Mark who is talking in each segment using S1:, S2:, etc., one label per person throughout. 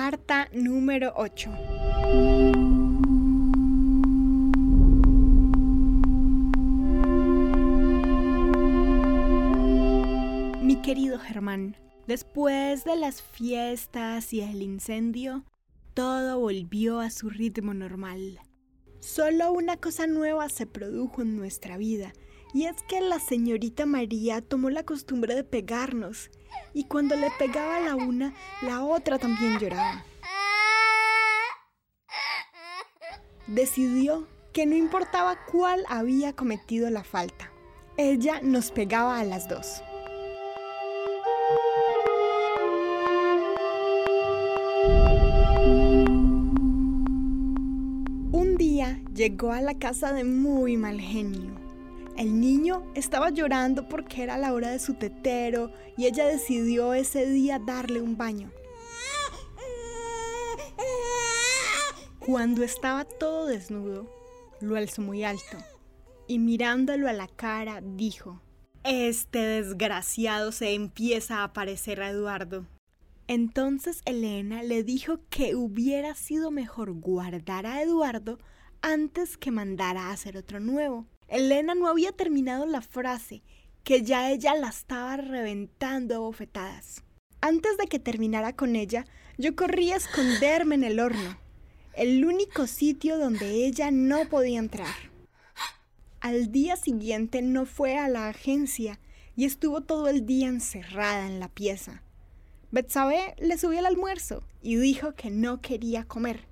S1: Carta número 8. Mi querido Germán, después de las fiestas y el incendio, todo volvió a su ritmo normal. Solo una cosa nueva se produjo en nuestra vida, y es que la señorita María tomó la costumbre de pegarnos, y cuando le pegaba la una, la otra también lloraba. Decidió que no importaba cuál había cometido la falta, ella nos pegaba a las dos. Un día llegó a la casa de muy mal genio. El niño estaba llorando porque era la hora de su tetero y ella decidió ese día darle un baño. Cuando estaba todo desnudo, lo alzó muy alto y mirándolo a la cara dijo, Este desgraciado se empieza a parecer a Eduardo. Entonces Elena le dijo que hubiera sido mejor guardar a Eduardo antes que mandar a hacer otro nuevo. Elena no había terminado la frase, que ya ella la estaba reventando a bofetadas. Antes de que terminara con ella, yo corrí a esconderme en el horno, el único sitio donde ella no podía entrar. Al día siguiente no fue a la agencia y estuvo todo el día encerrada en la pieza. Betsabe le subió el almuerzo y dijo que no quería comer.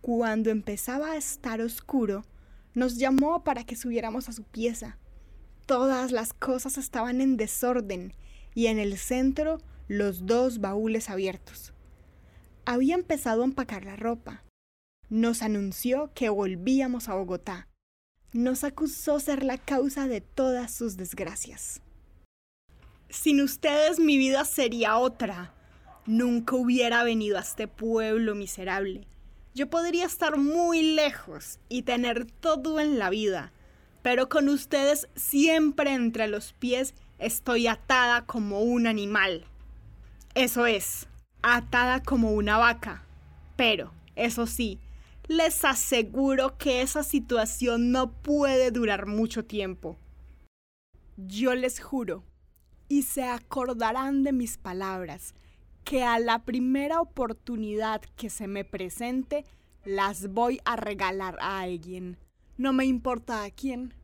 S1: Cuando empezaba a estar oscuro, nos llamó para que subiéramos a su pieza. Todas las cosas estaban en desorden y en el centro los dos baúles abiertos. Había empezado a empacar la ropa. Nos anunció que volvíamos a Bogotá. Nos acusó ser la causa de todas sus desgracias. Sin ustedes mi vida sería otra. Nunca hubiera venido a este pueblo miserable. Yo podría estar muy lejos y tener todo en la vida, pero con ustedes siempre entre los pies estoy atada como un animal. Eso es, atada como una vaca. Pero, eso sí, les aseguro que esa situación no puede durar mucho tiempo. Yo les juro y se acordarán de mis palabras, que a la primera oportunidad que se me presente, las voy a regalar a alguien. No me importa a quién.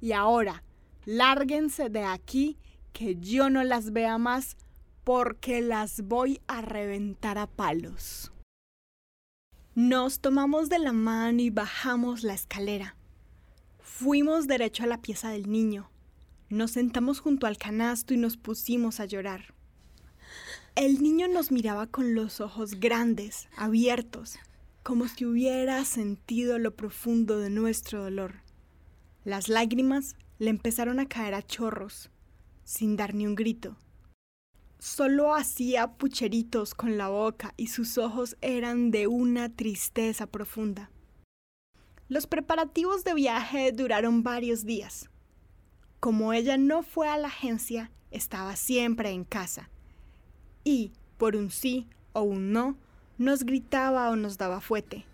S1: Y ahora, lárguense de aquí, que yo no las vea más, porque las voy a reventar a palos. Nos tomamos de la mano y bajamos la escalera. Fuimos derecho a la pieza del niño. Nos sentamos junto al canasto y nos pusimos a llorar. El niño nos miraba con los ojos grandes, abiertos, como si hubiera sentido lo profundo de nuestro dolor. Las lágrimas le empezaron a caer a chorros, sin dar ni un grito. Solo hacía pucheritos con la boca y sus ojos eran de una tristeza profunda. Los preparativos de viaje duraron varios días. Como ella no fue a la agencia, estaba siempre en casa. Y, por un sí o un no, nos gritaba o nos daba fuete.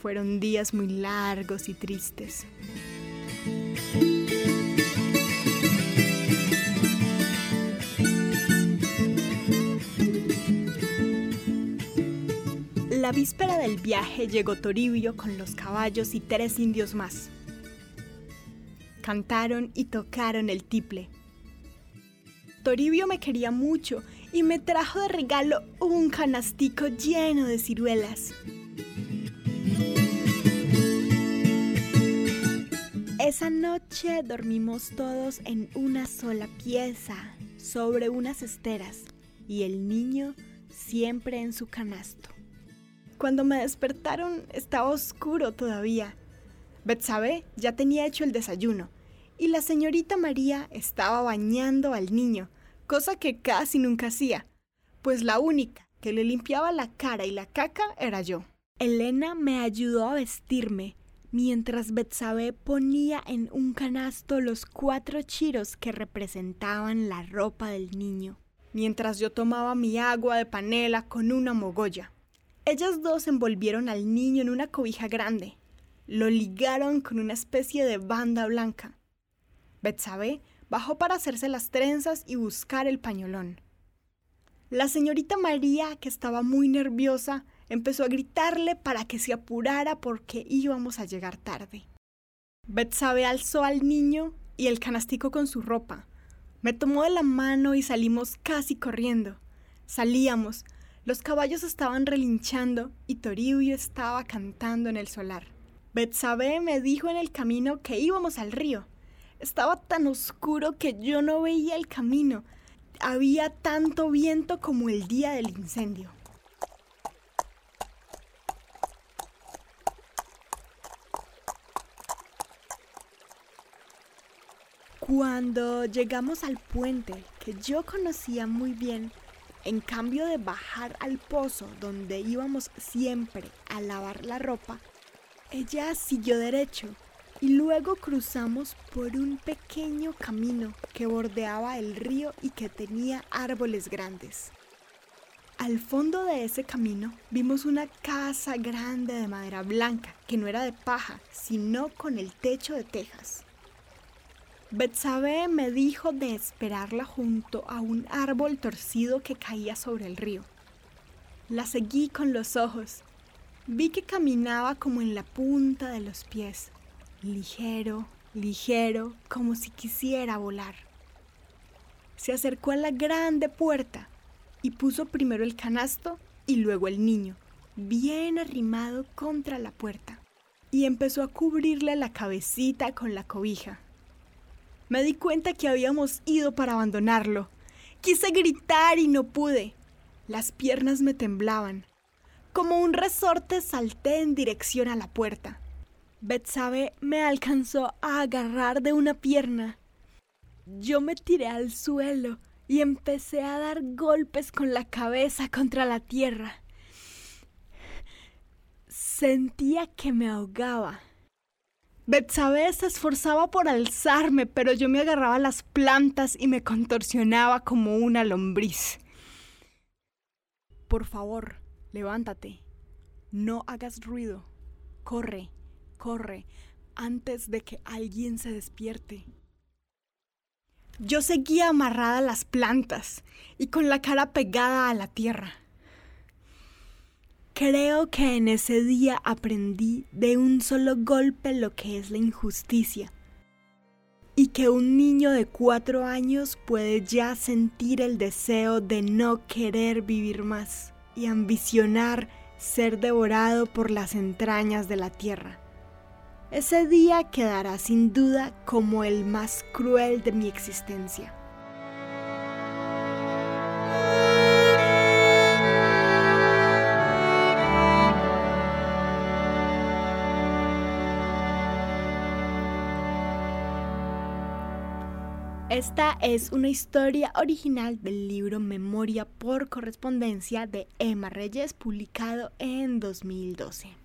S1: Fueron días muy largos y tristes. La víspera del viaje llegó Toribio con los caballos y tres indios más cantaron y tocaron el tiple. Toribio me quería mucho y me trajo de regalo un canastico lleno de ciruelas. Esa noche dormimos todos en una sola pieza, sobre unas esteras, y el niño siempre en su canasto. Cuando me despertaron estaba oscuro todavía. Betsabe ya tenía hecho el desayuno y la señorita María estaba bañando al niño, cosa que casi nunca hacía, pues la única que le limpiaba la cara y la caca era yo. Elena me ayudó a vestirme, mientras Betsabe ponía en un canasto los cuatro chiros que representaban la ropa del niño. mientras yo tomaba mi agua de panela con una mogolla. Ellas dos envolvieron al niño en una cobija grande. Lo ligaron con una especie de banda blanca. Betsabe bajó para hacerse las trenzas y buscar el pañolón. La señorita María, que estaba muy nerviosa, empezó a gritarle para que se apurara porque íbamos a llegar tarde. Betsabe alzó al niño y el canastico con su ropa. Me tomó de la mano y salimos casi corriendo. Salíamos, los caballos estaban relinchando y Toribio estaba cantando en el solar. Betsabe me dijo en el camino que íbamos al río. Estaba tan oscuro que yo no veía el camino. Había tanto viento como el día del incendio. Cuando llegamos al puente, que yo conocía muy bien, en cambio de bajar al pozo donde íbamos siempre a lavar la ropa, ella siguió derecho y luego cruzamos por un pequeño camino que bordeaba el río y que tenía árboles grandes. Al fondo de ese camino vimos una casa grande de madera blanca que no era de paja, sino con el techo de tejas. Betsabe me dijo de esperarla junto a un árbol torcido que caía sobre el río. La seguí con los ojos. Vi que caminaba como en la punta de los pies, ligero, ligero, como si quisiera volar. Se acercó a la grande puerta y puso primero el canasto y luego el niño, bien arrimado contra la puerta, y empezó a cubrirle la cabecita con la cobija. Me di cuenta que habíamos ido para abandonarlo. Quise gritar y no pude. Las piernas me temblaban. Como un resorte salté en dirección a la puerta. Betsabe me alcanzó a agarrar de una pierna. Yo me tiré al suelo y empecé a dar golpes con la cabeza contra la tierra. Sentía que me ahogaba. Betsabe se esforzaba por alzarme, pero yo me agarraba las plantas y me contorsionaba como una lombriz. Por favor, levántate. No hagas ruido. Corre, corre, antes de que alguien se despierte. Yo seguía amarrada a las plantas y con la cara pegada a la tierra. Creo que en ese día aprendí de un solo golpe lo que es la injusticia y que un niño de cuatro años puede ya sentir el deseo de no querer vivir más y ambicionar ser devorado por las entrañas de la tierra. Ese día quedará sin duda como el más cruel de mi existencia. Esta es una historia original del libro Memoria por correspondencia de Emma Reyes, publicado en 2012.